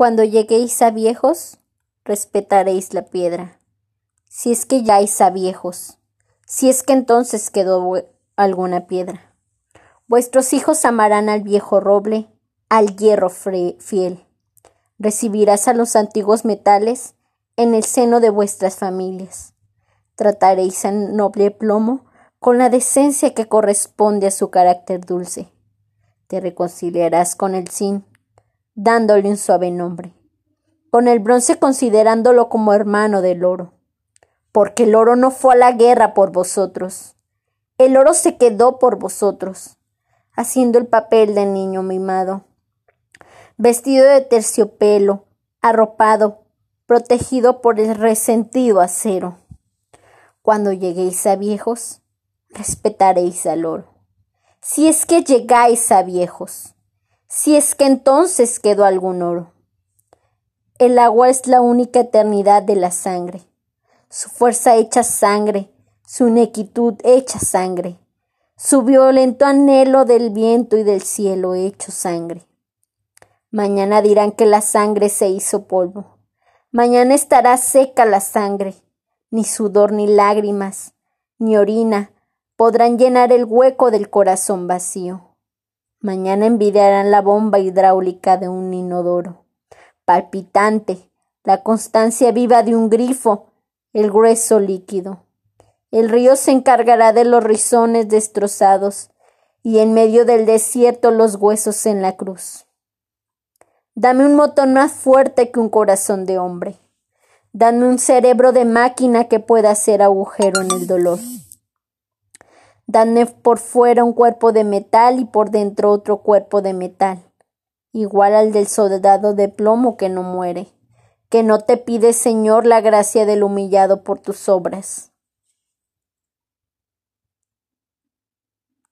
Cuando lleguéis a viejos, respetaréis la piedra. Si es que ya a viejos, si es que entonces quedó alguna piedra. Vuestros hijos amarán al viejo roble, al hierro fiel. Recibirás a los antiguos metales en el seno de vuestras familias. Trataréis al noble plomo con la decencia que corresponde a su carácter dulce. Te reconciliarás con el zinc, dándole un suave nombre, con el bronce considerándolo como hermano del oro, porque el oro no fue a la guerra por vosotros, el oro se quedó por vosotros, haciendo el papel del niño mimado, vestido de terciopelo, arropado, protegido por el resentido acero. Cuando lleguéis a viejos, respetaréis al oro. Si es que llegáis a viejos, si es que entonces quedó algún oro. El agua es la única eternidad de la sangre, su fuerza hecha sangre, su inequitud hecha sangre, su violento anhelo del viento y del cielo hecho sangre. Mañana dirán que la sangre se hizo polvo. Mañana estará seca la sangre. Ni sudor ni lágrimas, ni orina podrán llenar el hueco del corazón vacío. Mañana envidiarán la bomba hidráulica de un inodoro, palpitante, la constancia viva de un grifo, el grueso líquido. El río se encargará de los rizones destrozados y en medio del desierto los huesos en la cruz. Dame un motor más fuerte que un corazón de hombre. Dame un cerebro de máquina que pueda hacer agujero en el dolor. Dame por fuera un cuerpo de metal y por dentro otro cuerpo de metal, igual al del soldado de plomo que no muere, que no te pide, Señor, la gracia del humillado por tus obras.